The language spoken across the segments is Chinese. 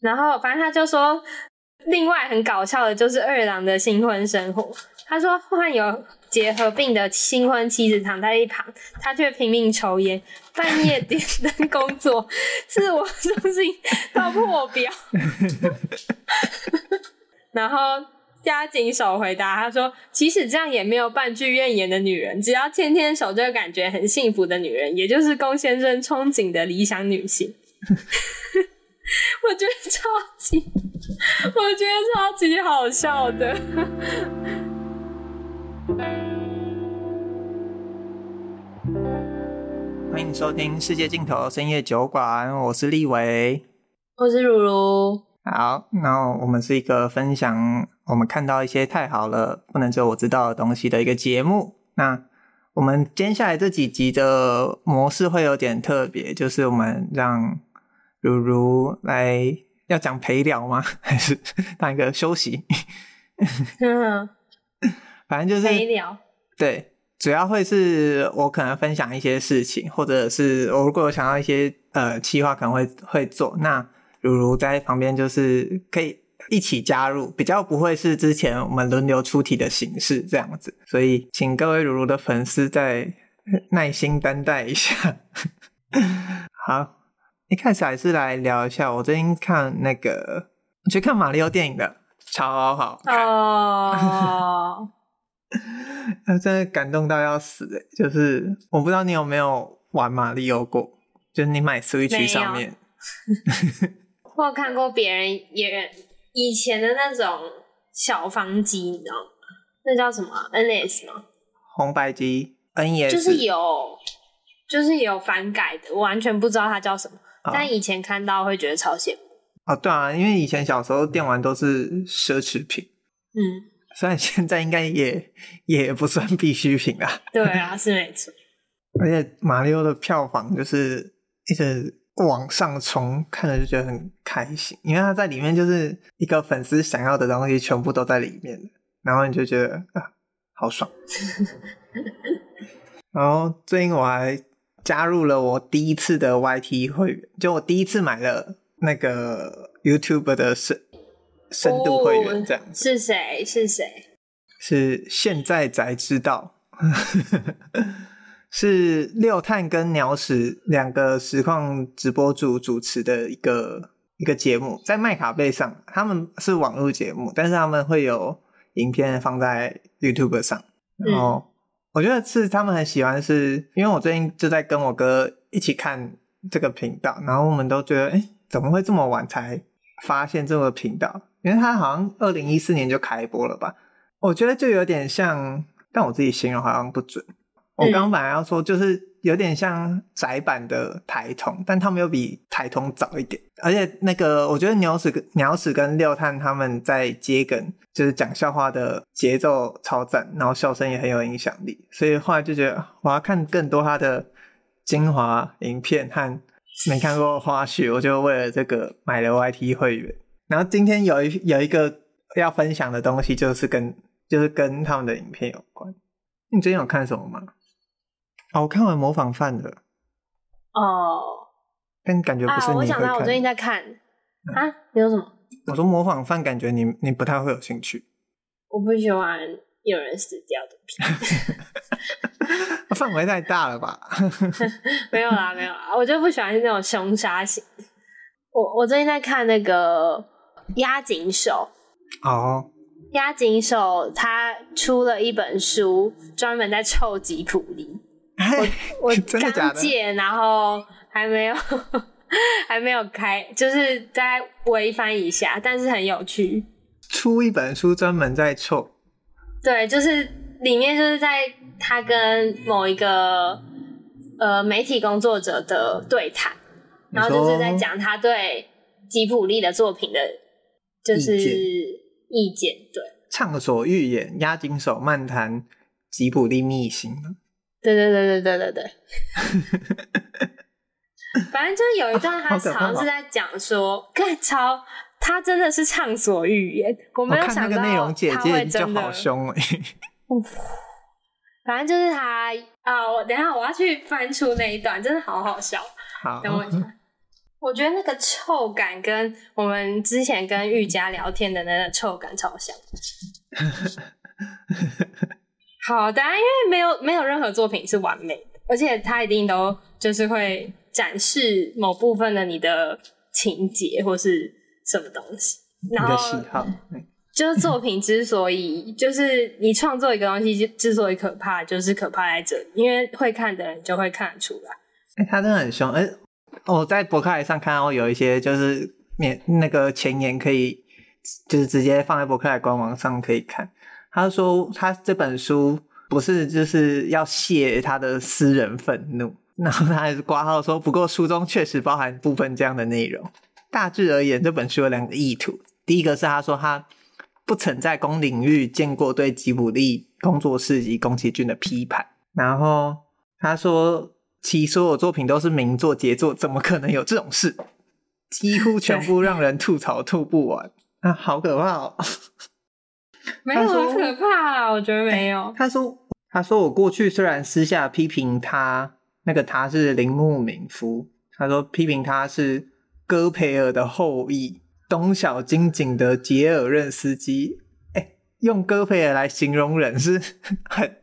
然后反正他就说，另外很搞笑的就是二郎的新婚生活。他说患有结核病的新婚妻子躺在一旁，他却拼命抽烟，半夜点灯工作，自我中心到破表。然后加井手回答他说：“即使这样，也没有半句怨言的女人，只要天天守着感觉很幸福的女人，也就是宫先生憧憬的理想女性。” 我觉得超级，我觉得超级好笑的。欢迎收听《世界尽头深夜酒馆》，我是立维，我是如如。好，那我们是一个分享我们看到一些太好了，不能只有我知道的东西的一个节目。那我们接下来这几集的模式会有点特别，就是我们让如如来要讲陪聊吗？还是当一个休息？反正就是陪聊。对，主要会是我可能分享一些事情，或者是我如果有想到一些呃企划，可能会会做。那如如在旁边就是可以一起加入，比较不会是之前我们轮流出题的形式这样子。所以请各位如如的粉丝再耐心担待一下。好，一开始还是来聊一下，我最近看那个我去看马里奥电影的，超好看哦。他 真的感动到要死诶，就是我不知道你有没有玩马里奥过，就是你买 Switch 上面，我有看过别人也以前的那种小方机，你知道吗？那叫什么啊？NS 吗？红白机 NES 就是有，就是有反改的，我完全不知道它叫什么，哦，但以前看到会觉得超羡慕。哦，对啊，因为以前小时候电玩都是奢侈品，嗯。虽然现在应该也也不算必需品啊。对啊，是没错。而且马里奥的票房就是一直往上冲，看着就觉得很开心，因为他在里面就是一个粉丝想要的东西全部都在里面，然后你就觉得啊，好爽。然后最近我还加入了我第一次的 YT 会员，就我第一次买了那个 YouTube 的深。深度会员这样子。是谁？是谁？是现在才知道，是六探跟鸟屎两个实况直播主主持的一个一个节目，在麦卡贝上，他们是网络节目，但是他们会有影片放在 YouTube 上。然后我觉得是他们很喜欢是，是因为我最近就在跟我哥一起看这个频道，然后我们都觉得，哎、欸，怎么会这么晚才发现这个频道？因为它好像二零一四年就开播了吧，我觉得就有点像，但我自己形容好像不准。我刚刚本来要说，就是有点像宅版的台通，但他们又比台通早一点。而且那个，我觉得鸟屎跟、鸟屎跟六探他们在接梗，就是讲笑话的节奏超赞，然后笑声也很有影响力。所以后来就觉得我要看更多他的精华影片和没看过花絮，我就为了这个买了 YT 会员。然后今天有一有一个要分享的东西，就是跟就是跟他们的影片有关。你最近有看什么吗？哦，我看完模仿犯的。哦。但感觉不是你。啊，我想到我最近在看。啊？你说什么？我说模仿犯，感觉你你不太会有兴趣。我不喜欢有人死掉的片。范围太大了吧？没有啦，没有啦，我就不喜欢那种凶杀型。我我最近在看那个。押井守哦，押井守他出了一本书，专门在臭吉普力。我 我刚借，然后还没有 还没有开，就是在微翻一下，但是很有趣。出一本书专门在凑，对，就是里面就是在他跟某一个呃媒体工作者的对谈，然后就是在讲他对吉普力的作品的。就是意见，对，畅所欲言，押井守漫谈吉普力秘辛。对对对对对对对。反正就是有一段，他好像是在讲说，干超他真的是畅所欲言。我没有想到他会真的。反正就是他啊，我等一下我要去翻出那一段，真的好好笑。好，等我一下。我觉得那个臭感跟我们之前跟玉佳聊天的那个臭感超像。好的，因为没有没有任何作品是完美的，而且它一定都就是会展示某部分的你的情节或是什么东西。然后喜好，就是作品之所以就是你创作一个东西之之所以可怕，就是可怕在这里，因为会看的人就会看得出来。哎、欸，他真的很凶，哎、欸。我在博客来上看到有一些就是免那个前言可以，就是直接放在博客来官网上可以看。他说他这本书不是就是要泄他的私人愤怒，然后他还是挂号说，不过书中确实包含部分这样的内容。大致而言，这本书有两个意图，第一个是他说他不曾在公领域见过对吉卜力工作室及宫崎骏的批判，然后他说。其所有作品都是名作杰作，怎么可能有这种事？几乎全部让人吐槽吐不完啊！好可怕哦！没有很可怕啊，我觉得没有。他说：“他说我过去虽然私下批评他，那个他是铃木敏夫。他说批评他是戈培尔的后裔，东小金井的杰尔任斯基。哎，用戈培尔来形容人是很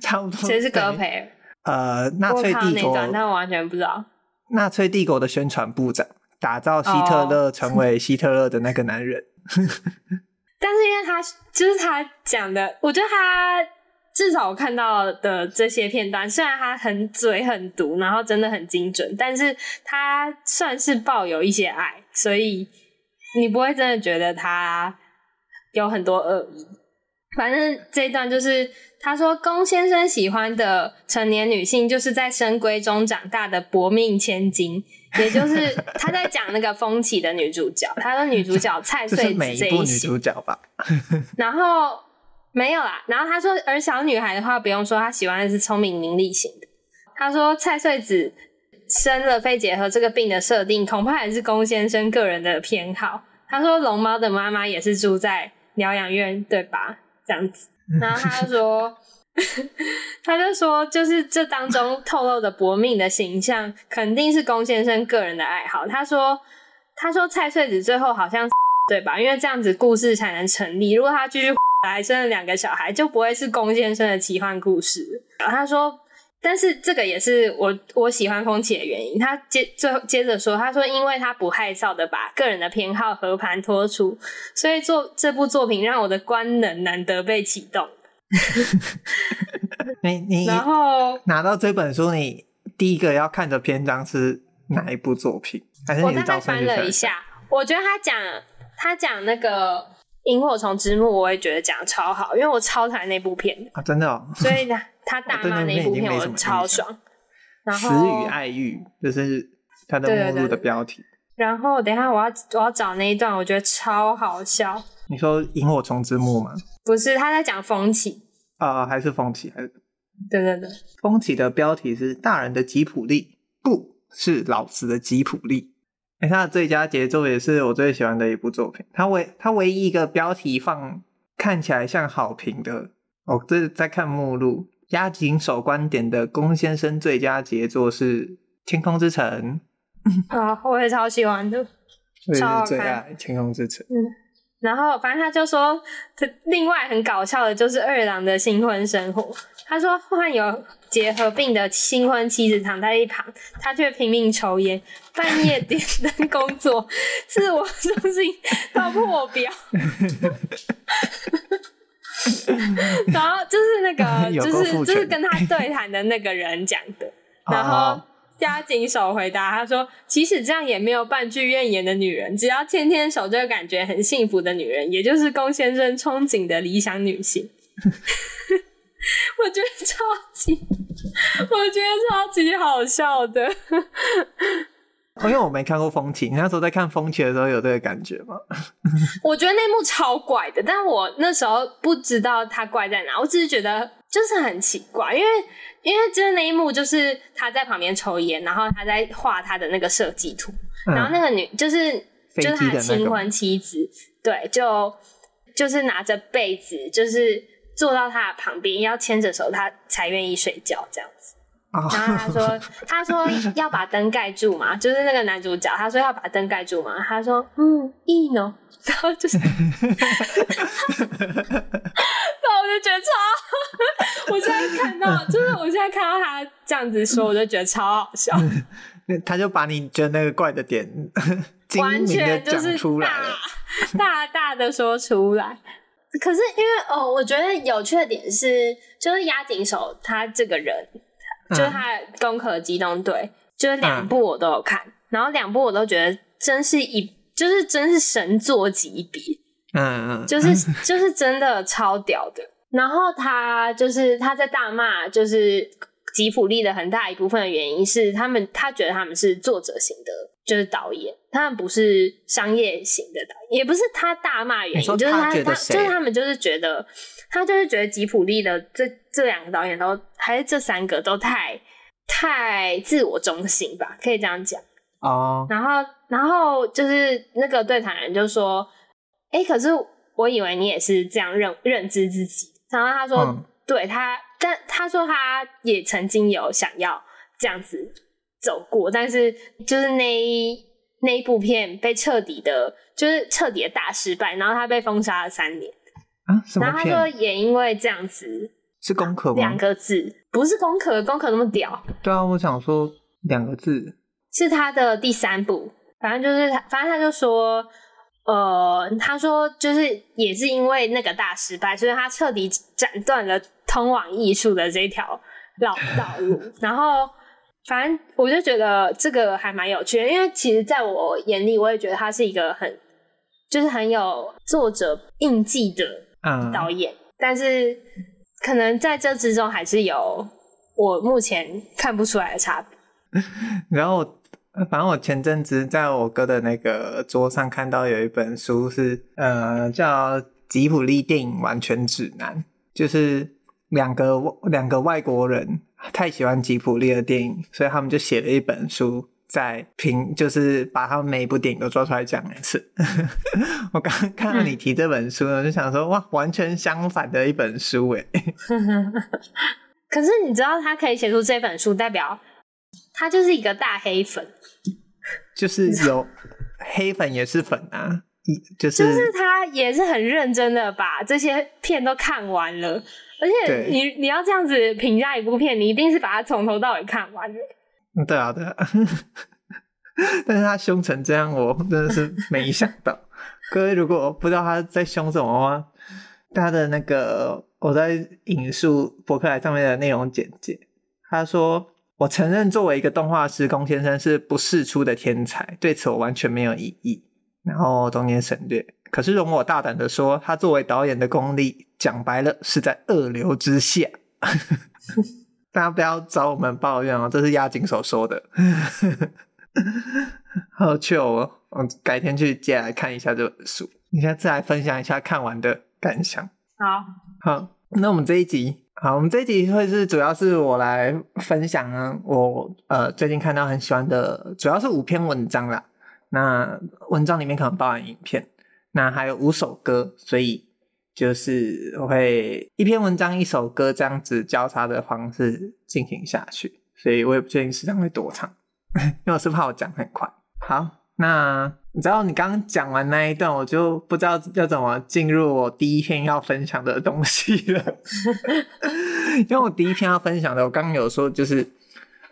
差不多。谁是戈培尔？”呃，纳粹帝国，那我完全不知道。纳粹帝国的宣传部长，打造希特勒成为希特勒的那个男人。但是因为他就是他讲的，我觉得他至少我看到的这些片段，虽然他很嘴很毒，然后真的很精准，但是他算是抱有一些爱，所以你不会真的觉得他有很多恶意。反正这一段就是。他说：“龚先生喜欢的成年女性，就是在深闺中长大的薄命千金，也就是他在讲那个风起的女主角。他的女主角蔡 穗子这一部女主角吧。然后没有啦。然后他说，而小女孩的话不用说，她喜欢的是聪明伶俐型的。他说蔡穗子生了肺结核这个病的设定，恐怕也是龚先生个人的偏好。他说龙猫的妈妈也是住在疗养院，对吧？这样子。”然后他就说，他就说，就是这当中透露的薄命的形象，肯定是龚先生个人的爱好。他说，他说蔡穗子最后好像 对吧？因为这样子故事才能成立。如果他继续 来生了两个小孩，就不会是龚先生的奇幻故事。然后他说，但是这个也是我我喜欢风起的原因。他接最后接着说，他说，因为他不害臊的把个人的偏好和盘托出，所以做这部作品让我的官能难得被启动。你你然后拿到这本书，你第一个要看的篇章是哪一部作品？还是你我大概翻了一下，我觉得他讲他讲那个萤火虫之墓，我也觉得讲的超好，因为我超讨厌那部片啊，真的哦。所以他他大 骂那部片，我超爽。然后死与爱欲，就是他的目录的标题。然后等一下我要我要找那一段，我觉得超好笑。你说萤火虫之墓吗？不是，他在讲风起啊、呃，还是风起？还是对对对，风起的标题是大人的吉普力，不是老子的吉普力。哎，他的最佳杰作也是我最喜欢的一部作品。他唯他唯一一个标题放看起来像好评的哦，这是在看目录，押井守观点的龚先生最佳杰作是《天空之城》啊，我也超喜欢的，超最爱《天空之城》。嗯。然后，反正他就说，他另外很搞笑的就是二郎的新婚生活。他说，患有结核病的新婚妻子躺在一旁，他却拼命抽烟，半夜点灯工作，自我中心到破表。然后就是那个，就是就是跟他对谈的那个人讲的，然后。押井守回答他说：“即使这样，也没有半句怨言的女人，只要天天守着感觉很幸福的女人，也就是龚先生憧憬的理想女性。”我觉得超级，我觉得超级好笑的。哦，因为我没看过《风起》，你那时候在看《风起》的时候有这个感觉吗？我觉得那幕超怪的，但我那时候不知道它怪在哪，我只是觉得就是很奇怪，因为。因为就是那一幕，就是他在旁边抽烟，然后他在画他的那个设计图，嗯、然后那个女就是就是他的新婚妻子，对，就就是拿着被子，就是坐到他的旁边，要牵着手，他才愿意睡觉这样子。然后他说他说要把灯盖住嘛，就是那个男主角，他说要把灯盖住嘛，他说嗯，いいの，然后就是，那我就觉得超，我现在看到就是我现在看到他这样子说，我就觉得超好笑。他就把你觉得那个怪的点，完全就是大大大的说出来。可是因为哦，我觉得有趣的点是，就是押井守他这个人， 就是他的《攻壳机动队》，就是两部我都有看，嗯、然后两部我都觉得真是一，就是真是神作级别，嗯嗯，就是就是真的超屌的。然后他就是他在大骂，就是。吉普力的很大一部分的原因是，他们他觉得他们是作者型的，就是导演，他们不是商业型的导演，也不是他大骂原因，就是他他就是他们就是觉得他就是觉得吉普力的这这两个导演都还是这三个都太太自我中心吧，可以这样讲哦。然后然后就是那个对谈人就说：“哎、欸，可是我以为你也是这样认认知自己。”然后他说：“嗯、对他。”但他说他也曾经有想要这样子走过，但是就是那一那一部片被彻底的，就是彻底的大失败，然后他被封杀了三年啊。什么片？然后他说也因为这样子，是攻壳吗？两个字，不是攻壳，攻壳那么屌。对啊，我想说两个字是他的第三部，反正就是他，反正他就说，呃，他说就是也是因为那个大失败，所以他彻底斩断了。通往艺术的这条老道路，然后反正我就觉得这个还蛮有趣的，因为其实在我眼里，我也觉得他是一个很就是很有作者印记的导演，嗯、但是可能在这之中还是有我目前看不出来的差别。然后，反正我前阵子在我哥的那个桌上看到有一本书是呃叫《吉普力电影完全指南》，就是。两个两个外国人 太喜欢吉普力的电影，所以他们就写了一本书，在评，就是把他们每一部电影都抓出来讲一次。我刚刚看到你提这本书呢，嗯、就想说哇，完全相反的一本书哎。可是你知道他可以写出这本书，代表他就是一个大黑粉，就是有黑粉也是粉啊，就是就是他也是很认真的把这些片都看完了。而且你你要这样子评价一部片，你一定是把它从头到尾看完的。对啊，对啊。但是他凶成这样，我真的是没想到。各位如果不知道他在凶什么的话，他的那个我在引述博客来上面的内容简介，他说：“我承认作为一个动画师，宫先生是不世出的天才，对此我完全没有异议。”然后中间省略。可是容我大胆的说，他作为导演的功力，讲白了是在二流之下。大家不要找我们抱怨哦，这是押井所说的。好糗哦！我改天去借来看一下这本书，你下次来分享一下看完的感想。好，好，那我们这一集，好，我们这一集会是主要是我来分享呢，我呃最近看到很喜欢的，主要是五篇文章啦。那文章里面可能包含影片。那还有五首歌，所以就是我会一篇文章一首歌这样子交叉的方式进行下去，所以我也不确定时长会多长，因为我是怕我讲很快。好，那你知道你刚刚讲完那一段，我就不知道要怎么进入我第一篇要分享的东西了，因为我第一篇要分享的，我刚刚有说就是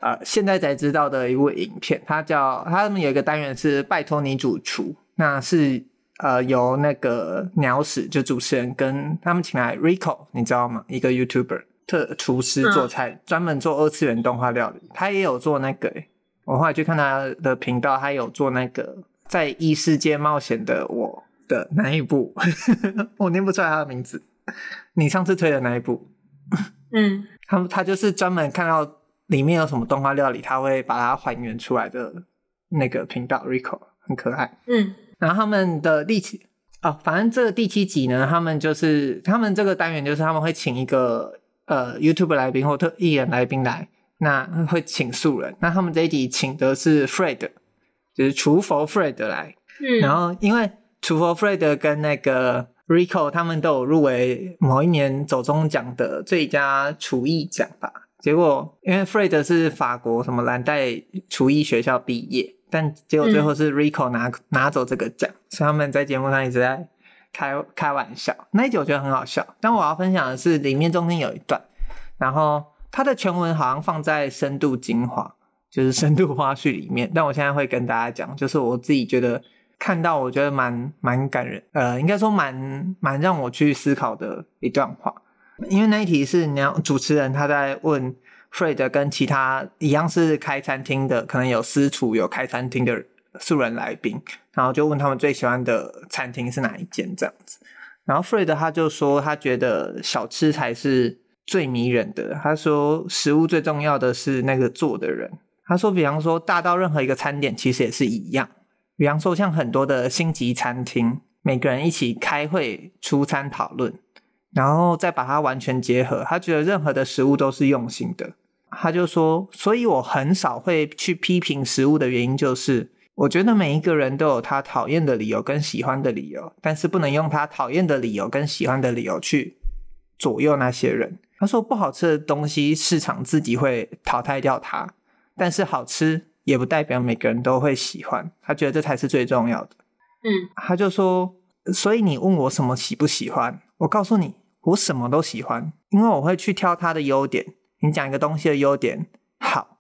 呃现在才知道的一部影片，它叫他们有一个单元是拜托你主厨，那是。呃，由那个鸟屎就主持人跟他们请来 Rico，你知道吗？一个 YouTuber 特厨师做菜，专、嗯、门做二次元动画料理。他也有做那个、欸，我后来去看他的频道，他有做那个在异世界冒险的我的那一部，我念不出来他的名字。你上次推的那一部，嗯，他他就是专门看到里面有什么动画料理，他会把它还原出来的那个频道 Rico，很可爱，嗯。然后他们的第七哦，反正这个第七集呢，他们就是他们这个单元就是他们会请一个呃 YouTube 来宾或特艺人来宾来，那会请素人。那他们这一集请的是 Fred，就是厨佛 Fred 来。嗯，然后因为厨佛 Fred 跟那个 Rico 他们都有入围某一年走中奖的最佳厨艺奖吧，结果因为 Fred 是法国什么蓝带厨艺学校毕业，但结果最后是 Rico 拿、嗯、拿走这个奖，所以他们在节目上一直在开开玩笑。那一集我觉得很好笑，但我要分享的是里面中间有一段，然后它的全文好像放在深度精华，就是深度花絮里面，但我现在会跟大家讲，就是我自己觉得。看到我觉得蛮蛮感人，呃，应该说蛮蛮让我去思考的一段话，因为那一题是你要主持人他在问 Fred 跟其他一样是开餐厅的，可能有私厨有开餐厅的素人来宾，然后就问他们最喜欢的餐厅是哪一间这样子，然后 Fred 他就说他觉得小吃才是最迷人的，他说食物最重要的是那个做的人，他说比方说大到任何一个餐点其实也是一样。比方说，像很多的星级餐厅，每个人一起开会出餐讨论，然后再把它完全结合。他觉得任何的食物都是用心的。他就说，所以我很少会去批评食物的原因，就是我觉得每一个人都有他讨厌的理由跟喜欢的理由，但是不能用他讨厌的理由跟喜欢的理由去左右那些人。他说，不好吃的东西，市场自己会淘汰掉它，但是好吃。也不代表每个人都会喜欢，他觉得这才是最重要的。嗯，他就说，所以你问我什么喜不喜欢，我告诉你，我什么都喜欢，因为我会去挑它的优点。你讲一个东西的优点，好，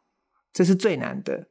这是最难的。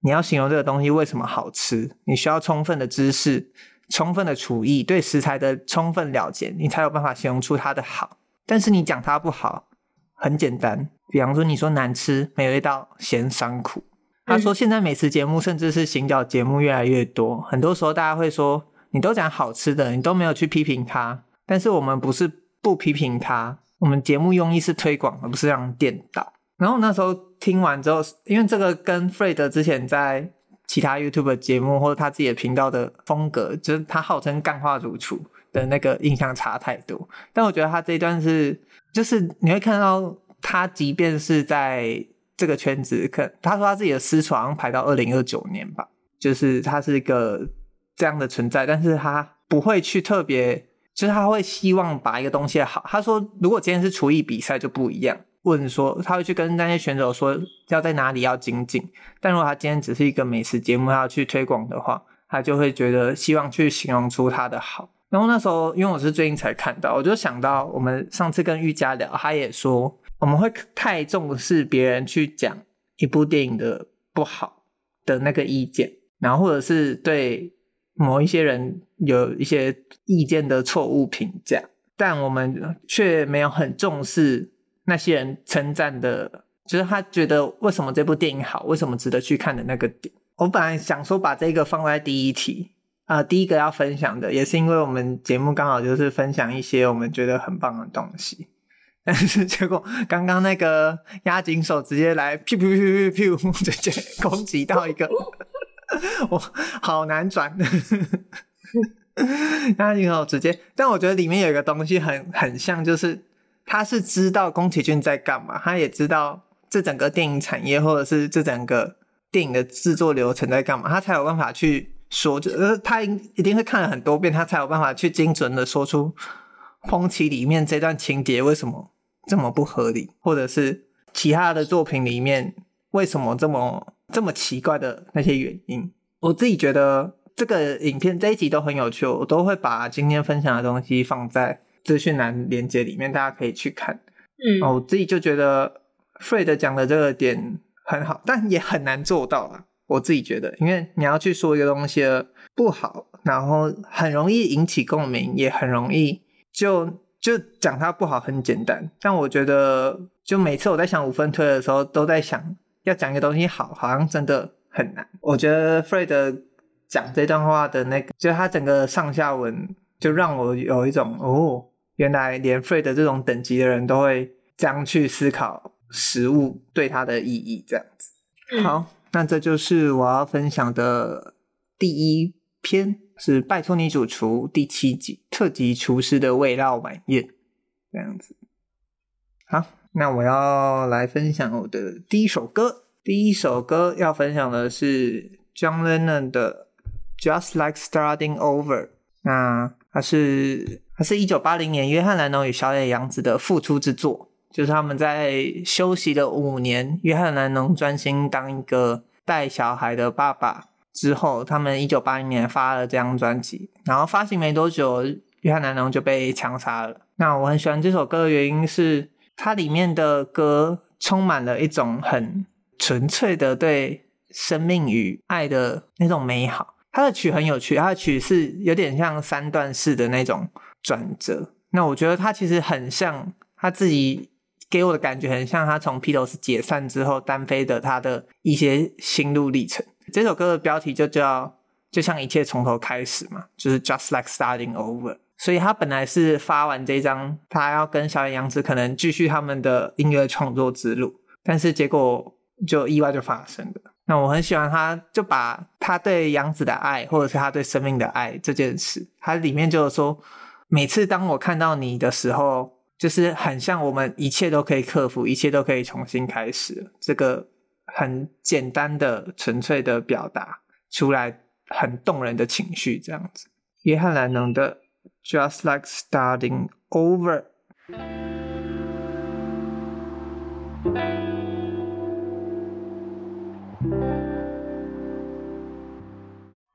你要形容这个东西为什么好吃，你需要充分的知识、充分的厨艺、对食材的充分了解，你才有办法形容出它的好。但是你讲它不好，很简单，比方说你说难吃、没味道、咸、酸、苦。他说：“现在美食节目甚至是行脚节目越来越多，很多时候大家会说，你都讲好吃的，你都没有去批评它。但是我们不是不批评它，我们节目用意是推广，而不是让颠倒。然后那时候听完之后，因为这个跟 Fred 之前在其他 YouTube 节目或者他自己的频道的风格，就是他号称干话主厨的那个印象差太多。但我觉得他这一段是，就是你会看到他，即便是在。”这个圈子，可他说他自己的私床排到二零二九年吧，就是他是一个这样的存在，但是他不会去特别，就是他会希望把一个东西好。他说，如果今天是厨艺比赛就不一样，问说他会去跟那些选手说要在哪里要精进，但如果他今天只是一个美食节目，他要去推广的话，他就会觉得希望去形容出他的好。然后那时候，因为我是最近才看到，我就想到我们上次跟玉佳聊，他也说。我们会太重视别人去讲一部电影的不好的那个意见，然后或者是对某一些人有一些意见的错误评价，但我们却没有很重视那些人称赞的，就是他觉得为什么这部电影好，为什么值得去看的那个点。我本来想说把这个放在第一题啊，第一个要分享的，也是因为我们节目刚好就是分享一些我们觉得很棒的东西。但是结果，刚刚那个押井手直接来，噗噗噗噗噗，直接攻击到一个，我好难转。那你好直接，但我觉得里面有一个东西很很像，就是他是知道宫崎骏在干嘛，他也知道这整个电影产业或者是这整个电影的制作流程在干嘛，他才有办法去说，就呃，他一定会看了很多遍，他才有办法去精准的说出。空气里面这段情节为什么这么不合理，或者是其他的作品里面为什么这么这么奇怪的那些原因？我自己觉得这个影片这一集都很有趣，我都会把今天分享的东西放在资讯栏连接里面，大家可以去看。嗯，我自己就觉得 Fred 讲的这个点很好，但也很难做到啊。我自己觉得，因为你要去说一个东西不好，然后很容易引起共鸣，也很容易。就就讲它不好很简单，但我觉得就每次我在想五分推的时候，都在想要讲一个东西好，好像真的很难。我觉得 Fred 讲这段话的那个，就他整个上下文，就让我有一种哦，原来连 Fred 这种等级的人都会这样去思考食物对他的意义，这样子。好，那这就是我要分享的第一篇。是拜托你主厨第七集特级厨师的味道晚宴，这样子。好，那我要来分享我的第一首歌。第一首歌要分享的是 John Lennon 的《Just Like Starting Over》。那它是它是一九八零年约翰·兰农与小野洋子的复出之作。就是他们在休息了五年，约翰·兰侬专心当一个带小孩的爸爸之后，他们一九八零年发了这张专辑，然后发行没多久，约翰·兰侬就被枪杀了。那我很喜欢这首歌的原因是，它里面的歌充满了一种很纯粹的对生命与爱的那种美好。它的曲很有趣，它的曲是有点像三段式的那种转折。那我觉得它其实很像他自己给我的感觉，很像他从披头士解散之后单飞的他的一些心路历程。这首歌的标题就叫“就像一切从头开始”嘛，就是 “Just like starting over”。所以他本来是发完这张，他要跟小野洋子可能继续他们的音乐创作之路，但是结果就意外就发生了。那我很喜欢他，就把他对洋子的爱，或者是他对生命的爱这件事，他里面就是说。每次当我看到你的时候，就是很像我们一切都可以克服，一切都可以重新开始。这个很简单的、纯粹的表达出来，很动人的情绪，这样子。约翰·兰能的《Just Like Starting Over》。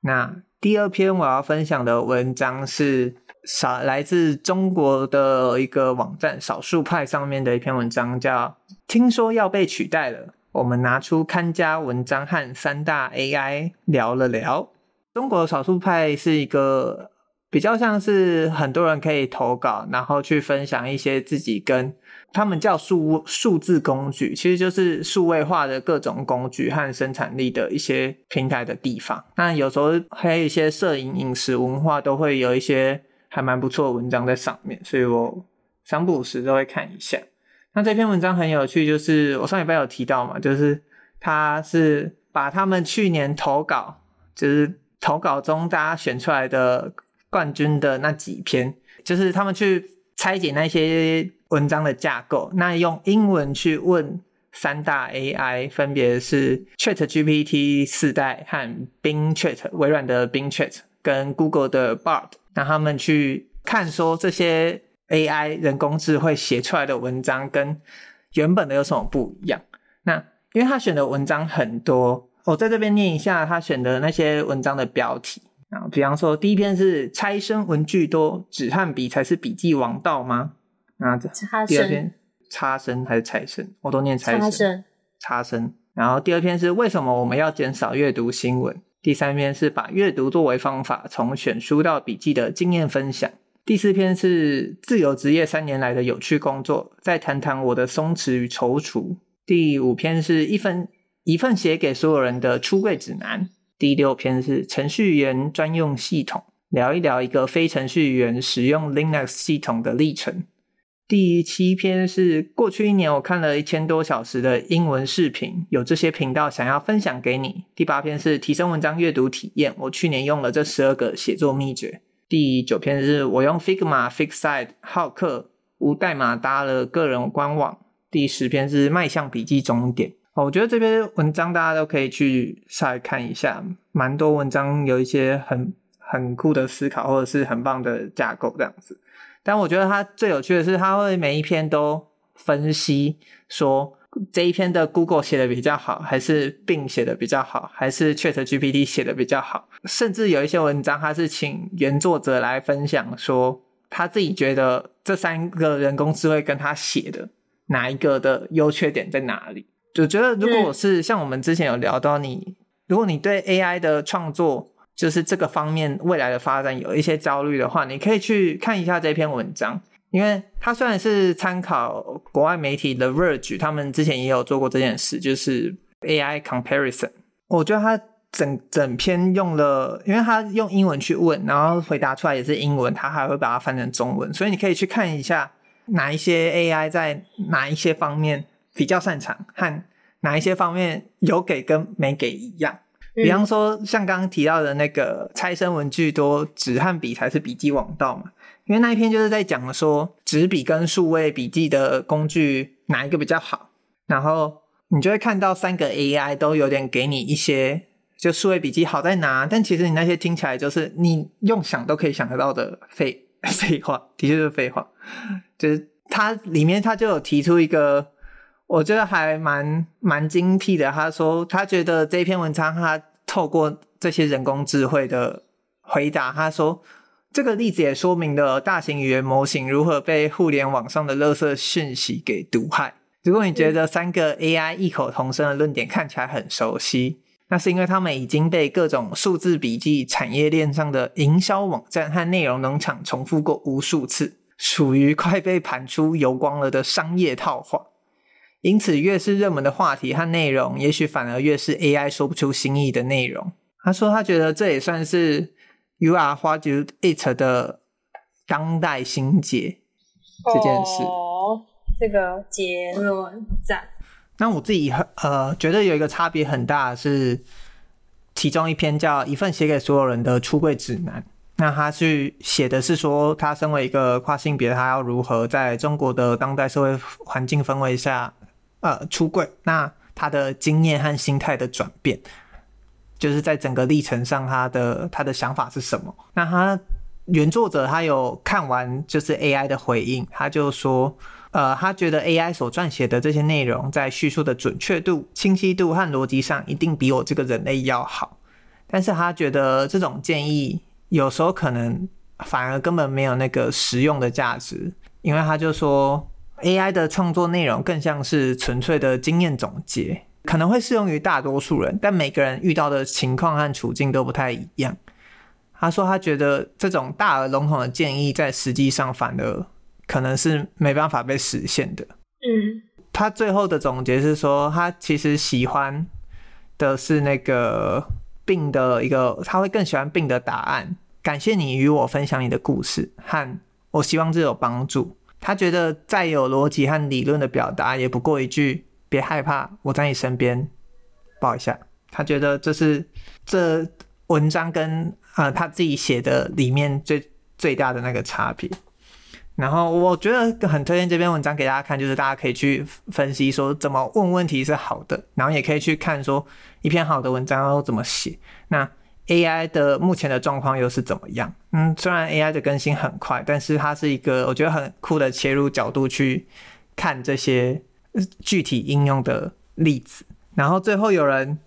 那第二篇我要分享的文章是。少来自中国的一个网站少数派上面的一篇文章，叫《听说要被取代了》，我们拿出看家文章和三大 AI 聊了聊。中国少数派是一个比较像是很多人可以投稿，然后去分享一些自己跟他们叫数数字工具，其实就是数位化的各种工具和生产力的一些平台的地方。那有时候还有一些摄影、饮食、文化都会有一些。还蛮不错的文章在上面，所以我三不五时都会看一下。那这篇文章很有趣，就是我上礼拜有提到嘛，就是他是把他们去年投稿，就是投稿中大家选出来的冠军的那几篇，就是他们去拆解那些文章的架构，那用英文去问三大 AI，分别是 ChatGPT 四代和 Bing Chat，微软的 Bing Chat 跟 Google 的 Bard。让他们去看说这些 AI 人工智慧写出来的文章跟原本的有什么不一样？那因为他选的文章很多，我在这边念一下他选的那些文章的标题啊，比方说第一篇是“差生文具多，纸和笔才是笔记王道吗？”啊，第二篇“差生”还是“差生”，我都念“差生”。差生。差生。然后第二篇是“为什么我们要减少阅读新闻？”第三篇是把阅读作为方法，从选书到笔记的经验分享。第四篇是自由职业三年来的有趣工作，再谈谈我的松弛与踌躇。第五篇是一份一份写给所有人的出柜指南。第六篇是程序员专用系统，聊一聊一个非程序员使用 Linux 系统的历程。第七篇是过去一年我看了一千多小时的英文视频，有这些频道想要分享给你。第八篇是提升文章阅读体验，我去年用了这十二个写作秘诀。第九篇是我用 Figma、Fixsite、浩克无代码搭了个人官网。第十篇是迈向笔记终点。我觉得这篇文章大家都可以去稍微看一下，蛮多文章有一些很很酷的思考，或者是很棒的架构这样子。但我觉得他最有趣的是，他会每一篇都分析说这一篇的 Google 写的比较好，还是并写的比较好，还是 ChatGPT 写的比较好。甚至有一些文章，他是请原作者来分享说，他自己觉得这三个人工智慧跟他写的哪一个的优缺点在哪里。就觉得如果我是像我们之前有聊到你，如果你对 AI 的创作，就是这个方面未来的发展有一些焦虑的话，你可以去看一下这篇文章，因为它虽然是参考国外媒体 The Verge，他们之前也有做过这件事，就是 AI comparison。我觉得它整整篇用了，因为它用英文去问，然后回答出来也是英文，它还会把它翻成中文，所以你可以去看一下哪一些 AI 在哪一些方面比较擅长，和哪一些方面有给跟没给一样。比方说，像刚刚提到的那个“差生文具多，纸和笔才是笔记王道”嘛，因为那一篇就是在讲说纸笔跟数位笔记的工具哪一个比较好，然后你就会看到三个 AI 都有点给你一些，就数位笔记好在哪，但其实你那些听起来就是你用想都可以想得到的废 废话，的确是废话，就是它里面它就有提出一个，我觉得还蛮蛮精辟的。他说他觉得这篇文章他透过这些人工智慧的回答，他说这个例子也说明了大型语言模型如何被互联网上的垃圾讯息给毒害。如果你觉得三个 AI 异口同声的论点看起来很熟悉，那是因为他们已经被各种数字笔记产业链上的营销网站和内容农场重复过无数次，属于快被盘出油光了的商业套话。因此，越是热门的话题和内容，也许反而越是 AI 说不出新意的内容。他说，他觉得这也算是 You are what you eat 的当代新解这件事。哦这个结论赞。那我自己呃觉得有一个差别很大的是，其中一篇叫《一份写给所有人的出柜指南》。那他去写的是说，他身为一个跨性别，他要如何在中国的当代社会环境氛围下呃出柜。那他的经验和心态的转变，就是在整个历程上，他的他的想法是什么？那他原作者他有看完就是 AI 的回应，他就说。呃，他觉得 AI 所撰写的这些内容，在叙述的准确度、清晰度和逻辑上，一定比我这个人类要好。但是他觉得这种建议有时候可能反而根本没有那个实用的价值，因为他就说 AI 的创作内容更像是纯粹的经验总结，可能会适用于大多数人，但每个人遇到的情况和处境都不太一样。他说他觉得这种大而笼统的建议，在实际上反而。可能是没办法被实现的。嗯，他最后的总结是说，他其实喜欢的是那个病的一个，他会更喜欢病的答案。感谢你与我分享你的故事，和我希望这有帮助。他觉得再有逻辑和理论的表达，也不过一句“别害怕，我在你身边”，抱一下。他觉得这是这文章跟呃他自己写的里面最最大的那个差别。然后我觉得很推荐这篇文章给大家看，就是大家可以去分析说怎么问问题是好的，然后也可以去看说一篇好的文章要怎么写。那 AI 的目前的状况又是怎么样？嗯，虽然 AI 的更新很快，但是它是一个我觉得很酷的切入角度去看这些具体应用的例子。然后最后有人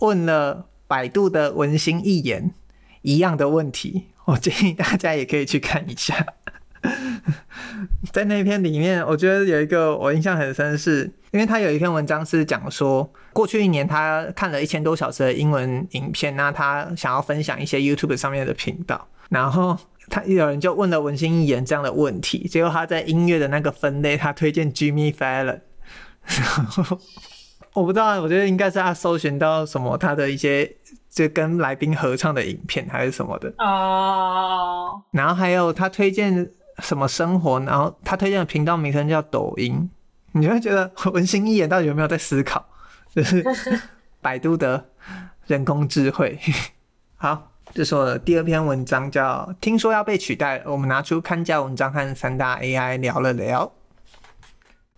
问了百度的文心一言一样的问题，我建议大家也可以去看一下。在那篇里面，我觉得有一个我印象很深是，是因为他有一篇文章是讲说，过去一年他看了一千多小时的英文影片，那他想要分享一些 YouTube 上面的频道，然后他有人就问了文心一言这样的问题，结果他在音乐的那个分类，他推荐 Jimmy Fallon，然后我不知道，我觉得应该是他搜寻到什么他的一些就跟来宾合唱的影片还是什么的哦，oh. 然后还有他推荐。什么生活？然后他推荐的频道名称叫抖音，你就会觉得文心一言到底有没有在思考？就是 百度的人工智慧。好，这是我的第二篇文章，叫《听说要被取代了》，我们拿出看家文章和三大 AI 聊了聊。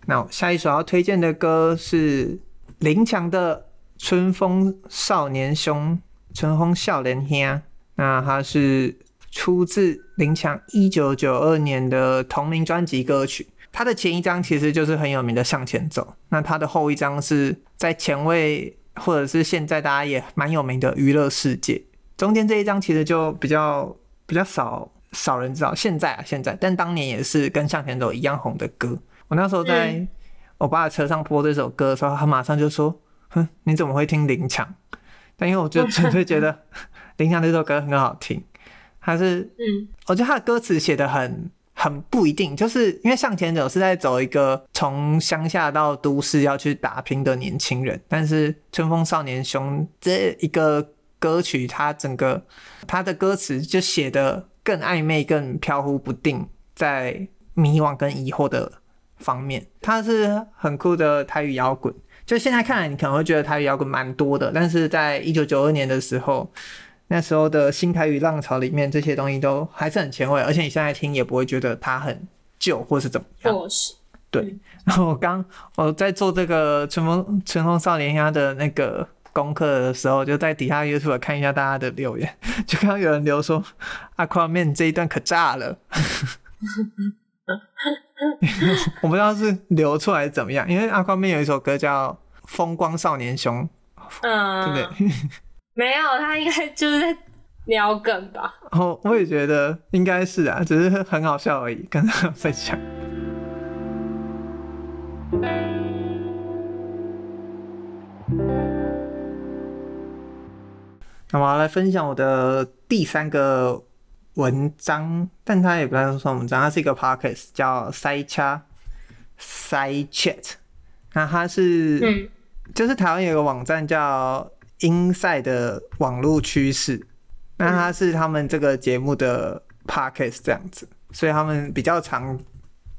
那我下一首要推荐的歌是林强的《春风少年兄》，春风少年兄。那他是。出自林强一九九二年的同名专辑歌曲，它的前一张其实就是很有名的《向前走》，那它的后一张是在前卫或者是现在大家也蛮有名的《娱乐世界》，中间这一张其实就比较比较少少人知道。现在啊，现在，但当年也是跟《向前走》一样红的歌。我那时候在我爸的车上播这首歌的时候，他马上就说：“哼，你怎么会听林强？”但因为我就 纯粹觉得 林强这首歌很好听。还是，嗯，我觉得他的歌词写得很很不一定，就是因为向前走是在走一个从乡下到都市要去打拼的年轻人，但是春风少年兄这一个歌曲，它整个它的歌词就写得更暧昧、更飘忽不定，在迷惘跟疑惑的方面，它是很酷的台语摇滚。就现在看来，你可能会觉得台语摇滚蛮多的，但是在一九九二年的时候。那时候的新台语浪潮里面，这些东西都还是很前卫，而且你现在听也不会觉得它很旧或是怎么样。对。然后我刚我在做这个《春风春风少年》鸭的那个功课的时候，就在底下 YouTube 看一下大家的留言，就刚刚有人留说 Aquaman 这一段可炸了。我不知道是流出来怎么样，因为 Aquaman 有一首歌叫《风光少年雄》，嗯，对不对？没有，他应该就是在聊梗吧。哦，我也觉得应该是啊，只是很好笑而已，跟大家分享。那我要来分享我的第三个文章，但它也不算是文章，它是一个 podcast，叫塞掐塞 chat。那它是，嗯、就是台湾有个网站叫 Inside 的网络趋势，那它是他们这个节目的 podcast 这样子，所以他们比较常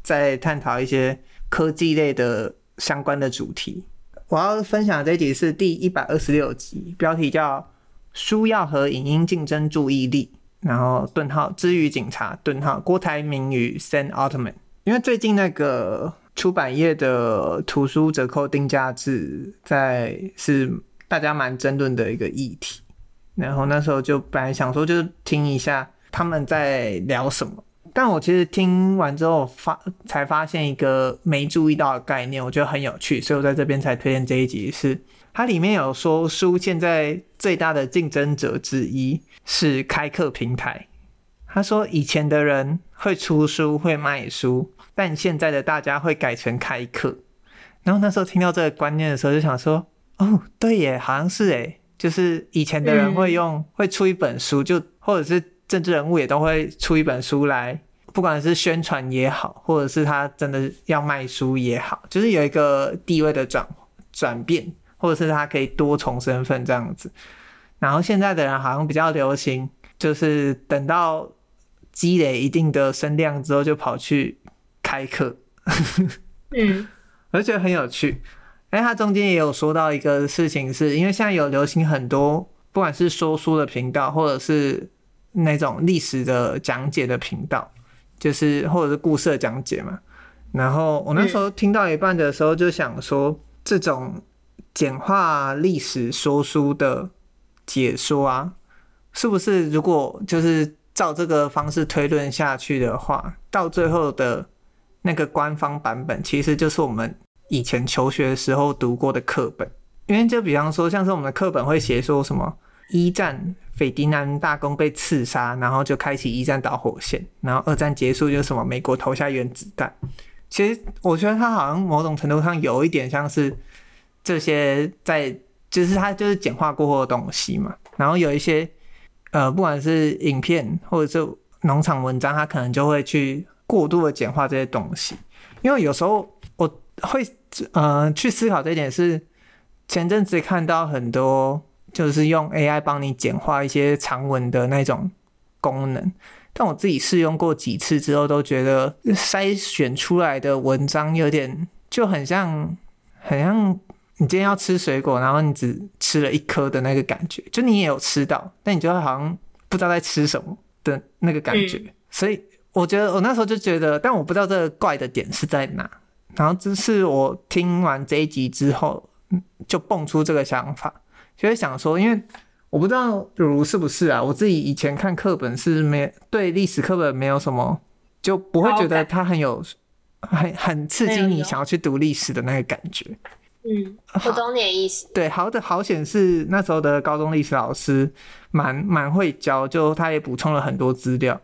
在探讨一些科技类的相关的主题。我要分享的这一集是第一百二十六集，标题叫。书要和影音竞争注意力，然后顿号之于警察顿号郭台铭与 Sam Altman。因为最近那个出版业的图书折扣定价制在是大家蛮争论的一个议题，然后那时候就本来想说就是听一下他们在聊什么，但我其实听完之后发才发现一个没注意到的概念，我觉得很有趣，所以我在这边才推荐这一集是。它里面有说，书现在最大的竞争者之一是开课平台。他说，以前的人会出书、会卖书，但现在的大家会改成开课。然后那时候听到这个观念的时候，就想说，哦，对耶，好像是诶，就是以前的人会用会出一本书，就或者是政治人物也都会出一本书来，不管是宣传也好，或者是他真的要卖书也好，就是有一个地位的转转变。或者是他可以多重身份这样子，然后现在的人好像比较流行，就是等到积累一定的声量之后，就跑去开课。嗯，我觉得很有趣。哎，他中间也有说到一个事情是，是因为现在有流行很多，不管是说书的频道，或者是那种历史的讲解的频道，就是或者是故事的讲解嘛。然后我那时候听到一半的时候，就想说这种。简化历史说书的解说啊，是不是？如果就是照这个方式推论下去的话，到最后的那个官方版本，其实就是我们以前求学的时候读过的课本。因为就比方说，像是我们的课本会写说什么一战斐迪南大公被刺杀，然后就开启一战导火线，然后二战结束就什么美国投下原子弹。其实我觉得它好像某种程度上有一点像是。这些在就是它就是简化过后的东西嘛，然后有一些呃，不管是影片或者是农场文章，它可能就会去过度的简化这些东西。因为有时候我会呃去思考这一点是，前阵子看到很多就是用 AI 帮你简化一些长文的那种功能，但我自己试用过几次之后，都觉得筛选出来的文章有点就很像很像。你今天要吃水果，然后你只吃了一颗的那个感觉，就你也有吃到，但你就好像不知道在吃什么的那个感觉。嗯、所以我觉得我那时候就觉得，但我不知道这个怪的点是在哪。然后这是我听完这一集之后，就蹦出这个想法，就会想说，因为我不知道如如是不是啊，我自己以前看课本是没对历史课本没有什么，就不会觉得它很有很很刺激你想要去读历史的那个感觉。嗯，我懂你的意思。对，好的，好显是那时候的高中历史老师蛮蛮会教，就他也补充了很多资料。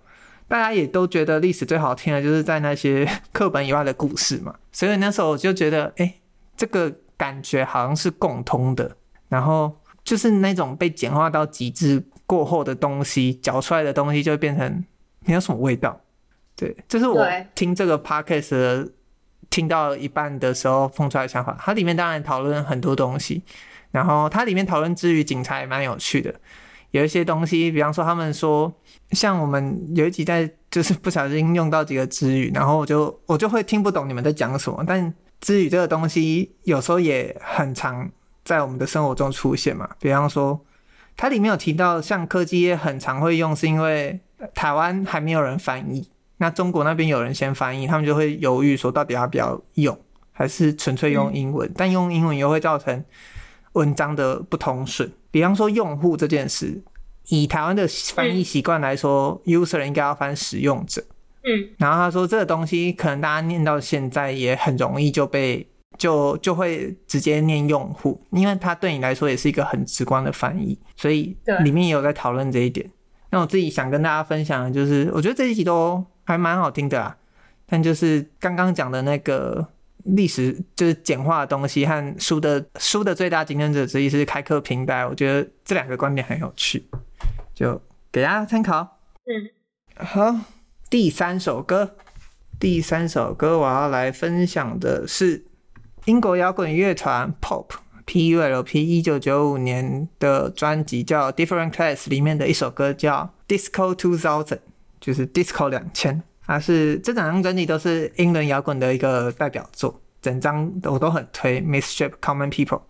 大家也都觉得历史最好听的就是在那些 课本以外的故事嘛，所以那时候我就觉得，哎、欸，这个感觉好像是共通的。然后就是那种被简化到极致过后的东西，嚼出来的东西就会变成没有什么味道。对，这、就是我听这个 podcast 的。听到一半的时候，蹦出来的想法，它里面当然讨论很多东西，然后它里面讨论之余警察也蛮有趣的，有一些东西，比方说他们说，像我们有一集在就是不小心用到几个词语，然后我就我就会听不懂你们在讲什么，但词语这个东西有时候也很常在我们的生活中出现嘛，比方说它里面有提到，像科技业很常会用，是因为台湾还没有人翻译。那中国那边有人先翻译，他们就会犹豫说，到底要不要用，还是纯粹用英文？但用英文又会造成文章的不通顺。比方说用户这件事，以台湾的翻译习惯来说，嗯，user 应该要翻使用者，嗯，然后他说这个东西可能大家念到现在也很容易就被就就会直接念用户，因为它对你来说也是一个很直观的翻译，所以里面也有在讨论这一点。那我自己想跟大家分享的就是，我觉得这一集都还蛮好听的啦，但就是刚刚讲的那个历史就是简化的东西和书的书的最大竞争者之一是开课平台，我觉得这两个观点很有趣，就给大家参考。嗯，好，第三首歌，第三首歌我要来分享的是英国摇滚乐团 Pulp。P.U.L.P. 一九九五年的专辑叫《Different Class》里面的一首歌叫《Disco Two Thousand》，就是 Disco 两千。它是这整张专辑都是英伦摇滚的一个代表作，整张我都很推。Mischief Common People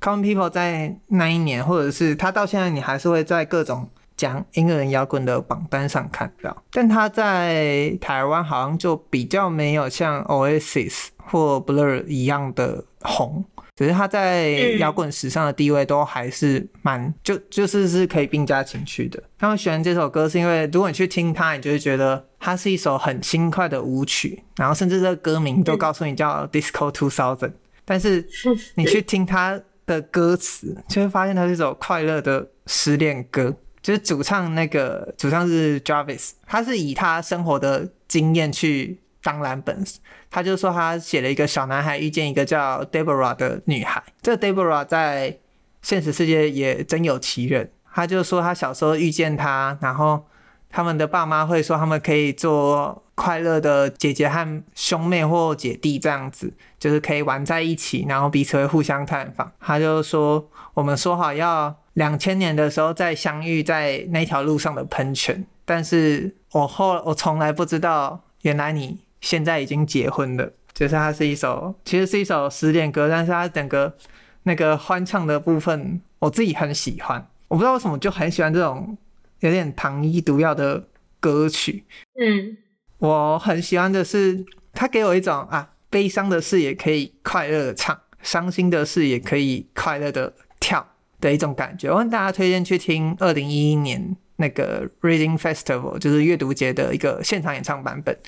Common People 在那一年，或者是他到现在，你还是会在各种讲英伦摇滚的榜单上看到。但他在台湾好像就比较没有像 Oasis 或 Blur 一样的红。只是他在摇滚史上的地位都还是蛮、嗯、就就是是可以并驾齐驱的。他们喜欢这首歌是因为如果你去听它，你就会觉得它是一首很轻快的舞曲，然后甚至这个歌名都告诉你叫 Disco Two Thousand。但是 你去听它的歌词，就会发现它是一首快乐的失恋歌。就是主唱那个主唱是 Jarvis，他是以他生活的经验去。当蓝本，他就说他写了一个小男孩遇见一个叫 Deborah 的女孩，这个 Deborah 在现实世界也真有其人。他就说他小时候遇见她，然后他们的爸妈会说他们可以做快乐的姐姐和兄妹或姐弟这样子，就是可以玩在一起，然后彼此会互相探访。他就说我们说好要两千年的时候再相遇在那条路上的喷泉，但是我后我从来不知道原来你。现在已经结婚了，就是它是一首，其实是一首失恋歌，但是它整个那个欢唱的部分，我自己很喜欢。我不知道为什么就很喜欢这种有点糖衣毒药的歌曲。嗯，我很喜欢的是，它给我一种啊，悲伤的事也可以快乐的唱，伤心的事也可以快乐的跳的一种感觉。我跟大家推荐去听二零一一年那个 Reading Festival，就是阅读节的一个现场演唱版本。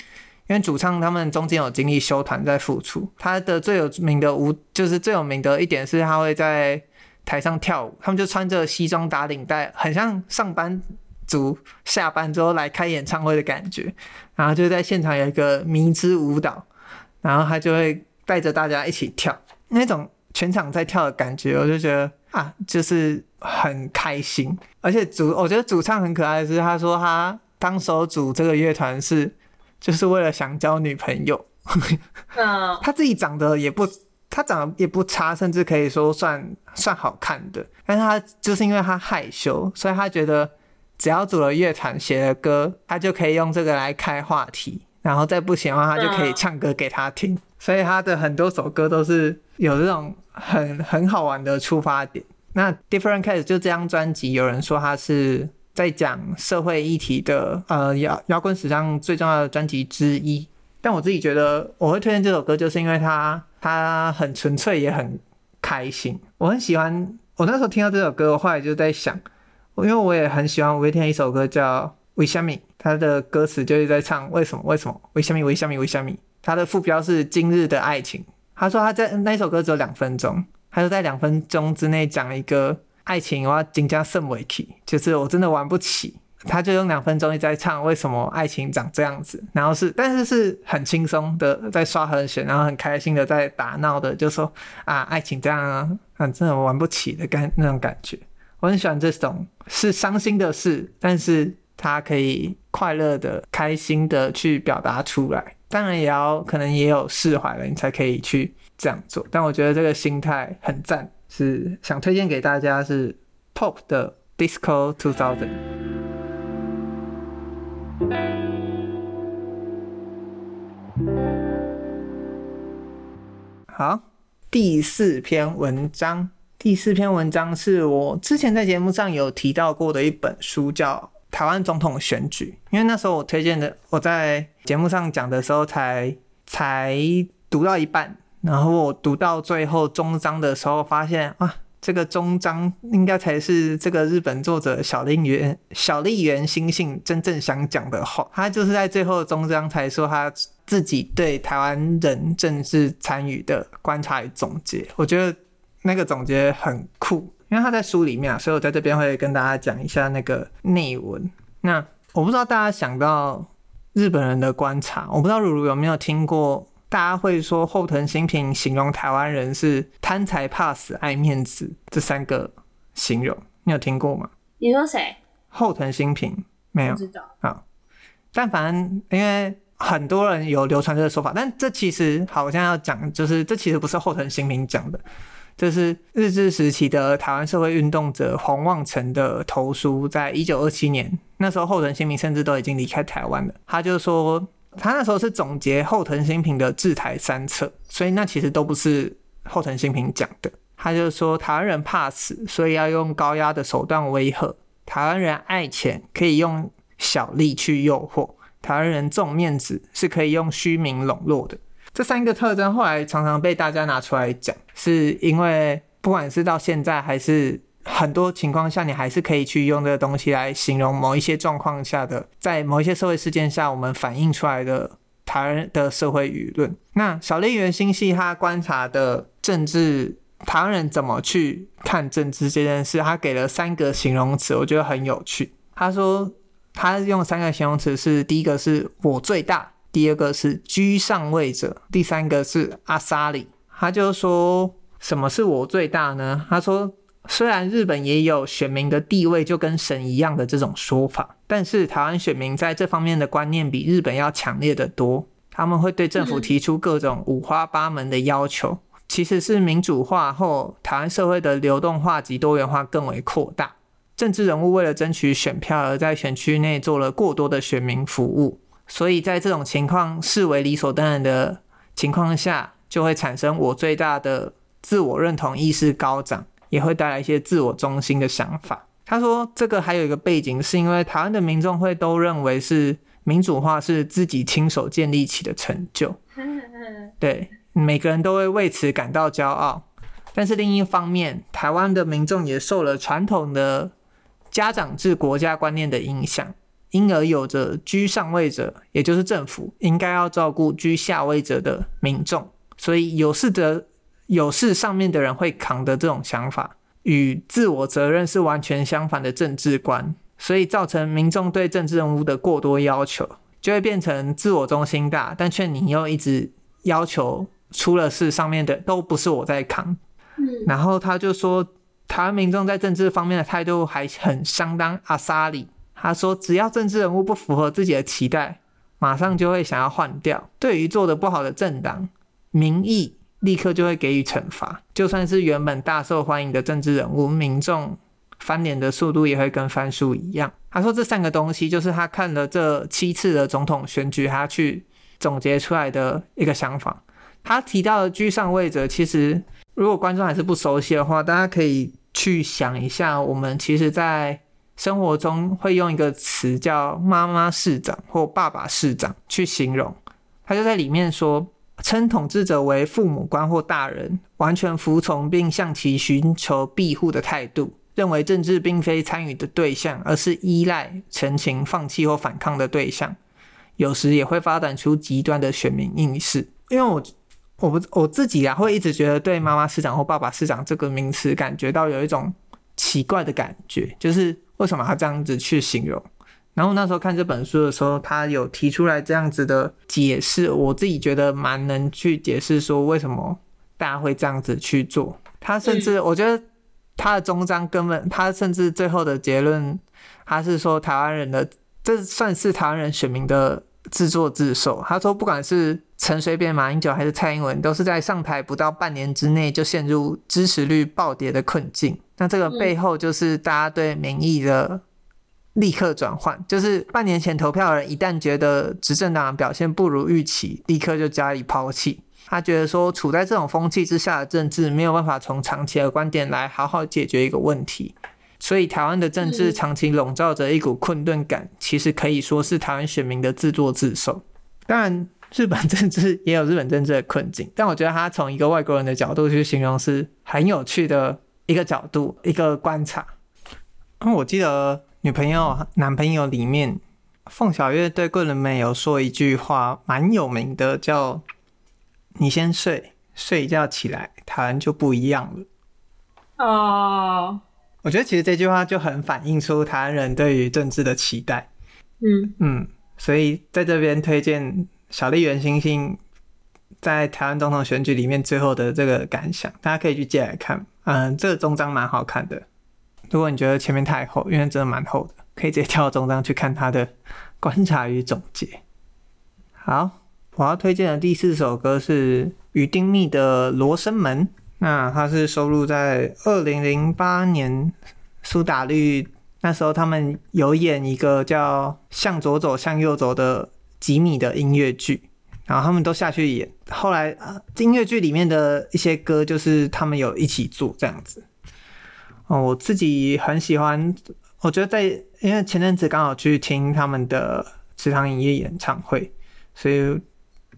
因为主唱他们中间有经历休团在复出，他的最有名的舞就是最有名的一点是他会在台上跳舞，他们就穿着西装打领带，很像上班族下班之后来开演唱会的感觉，然后就在现场有一个迷之舞蹈，然后他就会带着大家一起跳，那种全场在跳的感觉，我就觉得啊，就是很开心，而且主我觉得主唱很可爱的是，他说他当时组这个乐团是。就是为了想交女朋友，嗯，他自己长得也不，他长得也不差，甚至可以说算算好看的。但是他就是因为他害羞，所以他觉得只要组了乐团，写了歌，他就可以用这个来开话题，然后再不行的话，他就可以唱歌给他听。所以他的很多首歌都是有这种很很好玩的出发点。那 Different Case 就这张专辑，有人说他是。在讲社会议题的，呃，摇摇滚史上最重要的专辑之一。但我自己觉得，我会推荐这首歌，就是因为它它很纯粹，也很开心。我很喜欢，我那时候听到这首歌，我后来就在想，因为我也很喜欢五月天一首歌叫《为虾米》，他的歌词就是在唱为什么为什么为虾米为虾米为虾米。他的副标是今日的爱情。他说他在那首歌只有两分钟，他就在两分钟之内讲一个。爱情我要增加甚委屈，就是我真的玩不起。他就用两分钟一直在唱为什么爱情长这样子，然后是但是是很轻松的在刷和弦，然后很开心的在打闹的，就说啊爱情这样啊，啊真的玩不起的感那种感觉。我很喜欢这种是伤心的事，但是他可以快乐的、开心的去表达出来。当然也要可能也有释怀了，你才可以去这样做。但我觉得这个心态很赞。是想推荐给大家是 Pop 的 Disco 2000。好，第四篇文章，第四篇文章是我之前在节目上有提到过的一本书，叫《台湾总统选举》。因为那时候我推荐的，我在节目上讲的时候才才读到一半。然后我读到最后终章的时候，发现啊，这个终章应该才是这个日本作者小笠原小笠原新幸真正想讲的话。他就是在最后终章才说他自己对台湾人政治参与的观察与总结。我觉得那个总结很酷，因为他在书里面啊，所以我在这边会跟大家讲一下那个内文。那我不知道大家想到日本人的观察，我不知道如如有没有听过。大家会说后藤新平形容台湾人是贪财怕死爱面子这三个形容，你有听过吗？你说谁？后藤新平没有？不知道啊。但反正因为很多人有流传这个说法，但这其实好我现在要讲，就是这其实不是后藤新平讲的，这是日治时期的台湾社会运动者黄旺成的投书，在一九二七年，那时候后藤新平甚至都已经离开台湾了，他就说。他那时候是总结后藤新平的治台三策，所以那其实都不是后藤新平讲的。他就说台湾人怕死，所以要用高压的手段威吓；台湾人爱钱，可以用小利去诱惑；台湾人重面子，是可以用虚名笼络的。这三个特征后来常常被大家拿出来讲，是因为不管是到现在还是。很多情况下，你还是可以去用这个东西来形容某一些状况下的，在某一些社会事件下，我们反映出来的台湾的社会舆论。那小笠原欣幸他观察的政治，台湾人怎么去看政治这件事，他给了三个形容词，我觉得很有趣。他说他用三个形容词是：第一个是我最大，第二个是居上位者，第三个是阿萨里。他就说什么是我最大呢？他说。虽然日本也有选民的地位就跟神一样的这种说法，但是台湾选民在这方面的观念比日本要强烈得多。他们会对政府提出各种五花八门的要求，其实是民主化后台湾社会的流动化及多元化更为扩大。政治人物为了争取选票而在选区内做了过多的选民服务，所以在这种情况视为理所当然的情况下，就会产生我最大的自我认同意识高涨。也会带来一些自我中心的想法。他说，这个还有一个背景，是因为台湾的民众会都认为是民主化是自己亲手建立起的成就，对，每个人都会为此感到骄傲。但是另一方面，台湾的民众也受了传统的家长制国家观念的影响，因而有着居上位者，也就是政府应该要照顾居下位者的民众，所以有事的。有事上面的人会扛的这种想法，与自我责任是完全相反的政治观，所以造成民众对政治人物的过多要求，就会变成自我中心大，但却你又一直要求出了事上面的都不是我在扛。嗯，然后他就说，台湾民众在政治方面的态度还很相当阿萨里。他说，只要政治人物不符合自己的期待，马上就会想要换掉。对于做得不好的政党，民意。立刻就会给予惩罚，就算是原本大受欢迎的政治人物，民众翻脸的速度也会跟翻书一样。他说这三个东西就是他看了这七次的总统选举，他去总结出来的一个想法。他提到的居上位者，其实如果观众还是不熟悉的话，大家可以去想一下，我们其实在生活中会用一个词叫“妈妈市长”或“爸爸市长”去形容。他就在里面说。称统治者为父母官或大人，完全服从并向其寻求庇护的态度，认为政治并非参与的对象，而是依赖、陈情、放弃或反抗的对象。有时也会发展出极端的选民意识。因为我，我不我自己啊，会一直觉得对“妈妈市长”或“爸爸市长”这个名词感觉到有一种奇怪的感觉，就是为什么他这样子去形容？然后那时候看这本书的时候，他有提出来这样子的解释，我自己觉得蛮能去解释说为什么大家会这样子去做。他甚至我觉得他的终章根本，他甚至最后的结论，他是说台湾人的这算是台湾人选民的自作自受。他说不管是陈水扁、马英九还是蔡英文，都是在上台不到半年之内就陷入支持率暴跌的困境。那这个背后就是大家对民意的。立刻转换，就是半年前投票的人，一旦觉得执政党表现不如预期，立刻就加以抛弃。他觉得说，处在这种风气之下的政治，没有办法从长期的观点来好好解决一个问题。所以，台湾的政治长期笼罩着一股困顿感，其实可以说是台湾选民的自作自受。当然，日本 政治也有日本政治的困境，但我觉得他从一个外国人的角度去形容是很有趣的一个角度，一个观察。嗯，我记得女朋友、男朋友里面，凤小岳对桂纶镁有说一句话，蛮有名的，叫“你先睡，睡一觉起来，台湾就不一样了。”哦，我觉得其实这句话就很反映出台湾人对于政治的期待。嗯嗯，所以在这边推荐小笠原欣幸在台湾总统选举里面最后的这个感想，大家可以去借来看。嗯，这个终章蛮好看的。如果你觉得前面太厚，因为真的蛮厚的，可以直接跳到终章去看他的观察与总结。好，我要推荐的第四首歌是鱼丁密的《罗生门》。那它是收录在二零零八年苏打绿那时候，他们有演一个叫《向左走，向右走》的几米的音乐剧，然后他们都下去演。后来音乐剧里面的一些歌，就是他们有一起做这样子。哦，我自己很喜欢，我觉得在因为前阵子刚好去听他们的池塘影业演唱会，所以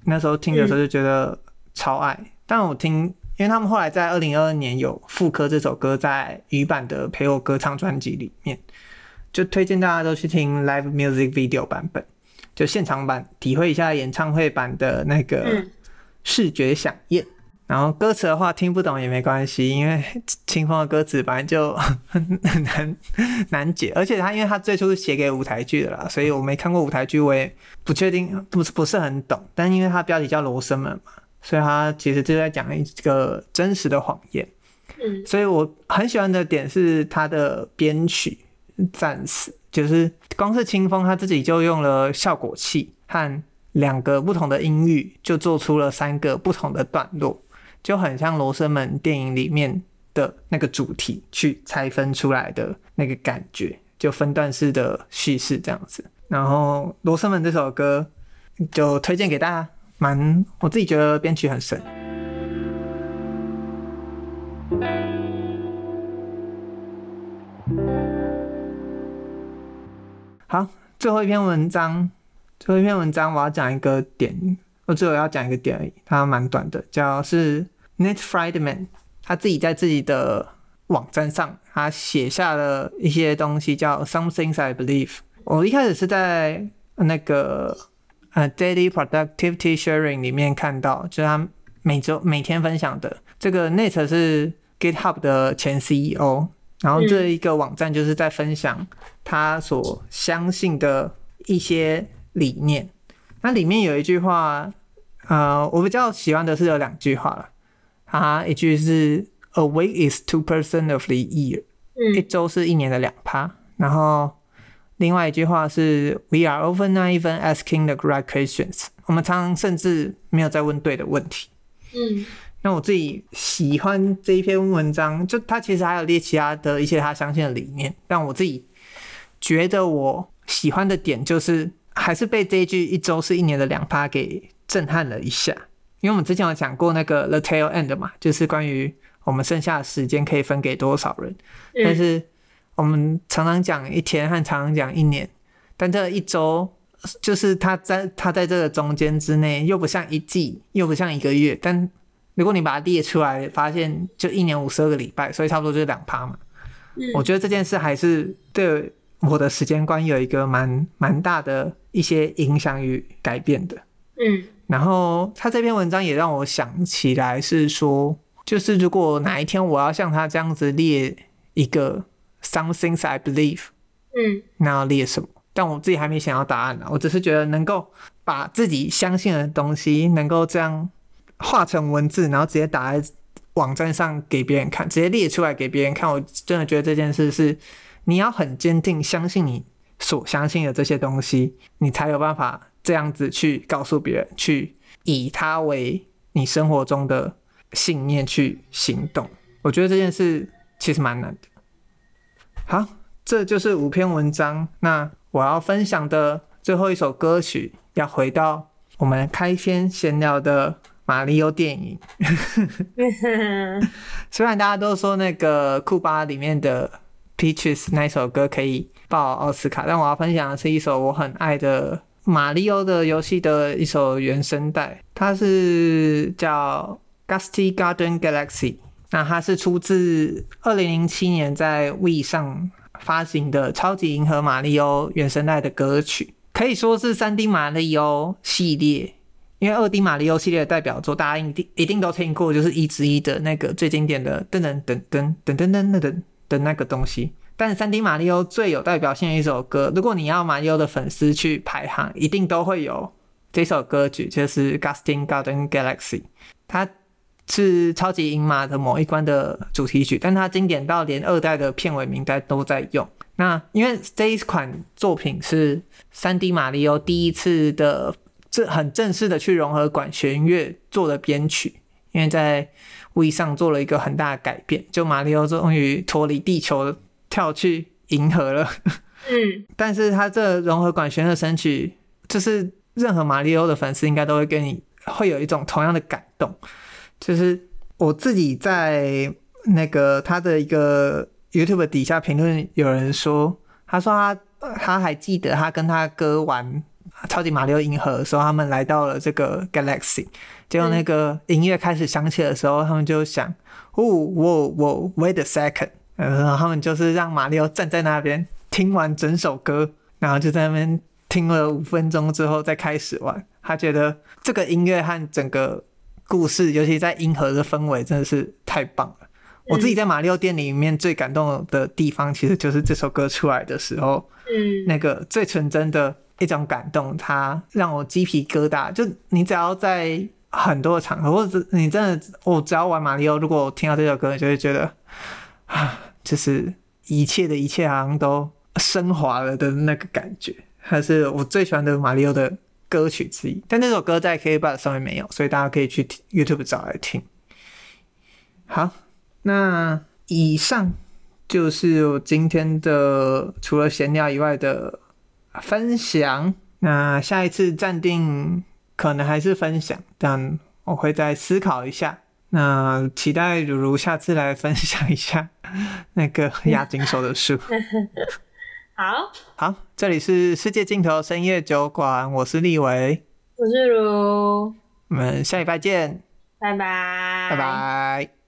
那时候听的时候就觉得超爱。但我听。因为他们后来在二零二二年有复刻这首歌在语版的陪我歌唱专辑里面，就推荐大家都去听 live music video 版本，就现场版体会一下演唱会版的那个视觉响应。嗯、然后歌词的话听不懂也没关系，因为清风的歌词本来就很 难难解，而且他因为他最初是写给舞台剧的啦，所以我没看过舞台剧，我也不确定，不是不是很懂。但因为他标题叫《罗生门》嘛。所以他其实就在讲一个真实的谎言，嗯，所以我很喜欢的点是他的编曲，暂时就是光是清风他自己就用了效果器和两个不同的音域，就做出了三个不同的段落，就很像《罗生门》电影里面的那个主题去拆分出来的那个感觉，就分段式的叙事这样子。然后《罗生门》这首歌就推荐给大家。蛮，我自己觉得编曲很神。好，最后一篇文章，最后一篇文章我要讲一个点，我最后要讲一个点而已，它蛮短的，叫是 Nat Friedman，他自己在自己的网站上，他写下了一些东西，叫 Some Things I Believe。我一开始是在那个。呃，Daily Productivity Sharing 里面看到，就是他每周每天分享的这个 Nate 是 GitHub 的前 CEO，然后这一个网站就是在分享他所相信的一些理念。那里面有一句话，呃，我比较喜欢的是有两句话了。啊，一句是 A week is two percent of the year，一周是一年的两趴，然后。另外一句话是 "We are often not even asking the right questions"，我们常常甚至没有在问对的问题。嗯，那我自己喜欢这一篇文章，就他其实还有列其他的一些他相信的理念，但我自己觉得我喜欢的点就是还是被这一句“一周是一年的两趴”给震撼了一下。因为我们之前有讲过那个 "The tail end" 嘛，就是关于我们剩下的时间可以分给多少人，但是。我们常常讲一天和常常讲一年，但这一周就是他在他在这个中间之内，又不像一季，又不像一个月。但如果你把它列出来，发现就一年五十二个礼拜，所以差不多就是两趴嘛。嗯，我觉得这件事还是对我的时间观有一个蛮蛮大的一些影响与改变的。嗯，然后他这篇文章也让我想起来是说，就是如果哪一天我要像他这样子列一个。Some things I believe，嗯，那要列什么？但我自己还没想到答案呢。我只是觉得能够把自己相信的东西，能够这样画成文字，然后直接打在网站上给别人看，直接列出来给别人看。我真的觉得这件事是你要很坚定相信你所相信的这些东西，你才有办法这样子去告诉别人，去以它为你生活中的信念去行动。我觉得这件事其实蛮难的。好，这就是五篇文章。那我要分享的最后一首歌曲，要回到我们开篇闲聊的马里奥电影。虽然大家都说那个库巴里面的 Peaches 那首歌可以报奥斯卡，但我要分享的是一首我很爱的马里奥的游戏的一首原声带，它是叫 Gusty Garden Galaxy。那它是出自二零零七年在 Wii 上发行的《超级银河马里奥》原声带的歌曲，可以说是三 D 马里奥系列。因为二 D 马里奥系列的代表作，大家一定一定都听过，就是一之一的那个最经典的噔噔噔噔噔噔噔噔的那个东西。但是三 D 马里奥最有代表性的一首歌，如果你要马里奥的粉丝去排行，一定都会有这首歌曲，就是《Gustin Garden Galaxy》，它是超级银马的某一关的主题曲，但它经典到连二代的片尾名单都在用。那因为这一款作品是三 D 马里奥第一次的。这很正式的去融合管弦乐做的编曲，因为在 Wii 上做了一个很大的改变，就马里奥终于脱离地球跳去银河了。嗯，但是他这融合管弦乐神曲，就是任何马里奥的粉丝应该都会跟你会有一种同样的感动。就是我自己在那个他的一个 YouTube 底下评论，有人说，他说他他还记得他跟他哥玩。超级马里奥银河的时候，他们来到了这个 Galaxy，结果那个音乐开始响起的时候，他们就想，哦，我我 wait a second，然后他们就是让马里奥站在那边听完整首歌，然后就在那边听了五分钟之后再开始玩。他觉得这个音乐和整个故事，尤其在银河的氛围，真的是太棒了。我自己在马里奥店里面最感动的地方，其实就是这首歌出来的时候，嗯，那个最纯真的。一种感动，它让我鸡皮疙瘩。就你只要在很多的场合，或者你真的，我只要玩马里奥，如果我听到这首歌，就会觉得啊，就是一切的一切好像都升华了的那个感觉。还是我最喜欢的马里奥的歌曲之一。但那首歌在 KKBOX 上面没有，所以大家可以去 YouTube 找来听。好，那以上就是我今天的除了闲聊以外的。分享，那下一次暂定可能还是分享，但我会再思考一下。那期待如如下次来分享一下 那个押井手的书。好，好，这里是世界尽头深夜酒馆，我是立维，我是如，我们下礼拜见，拜拜，拜拜。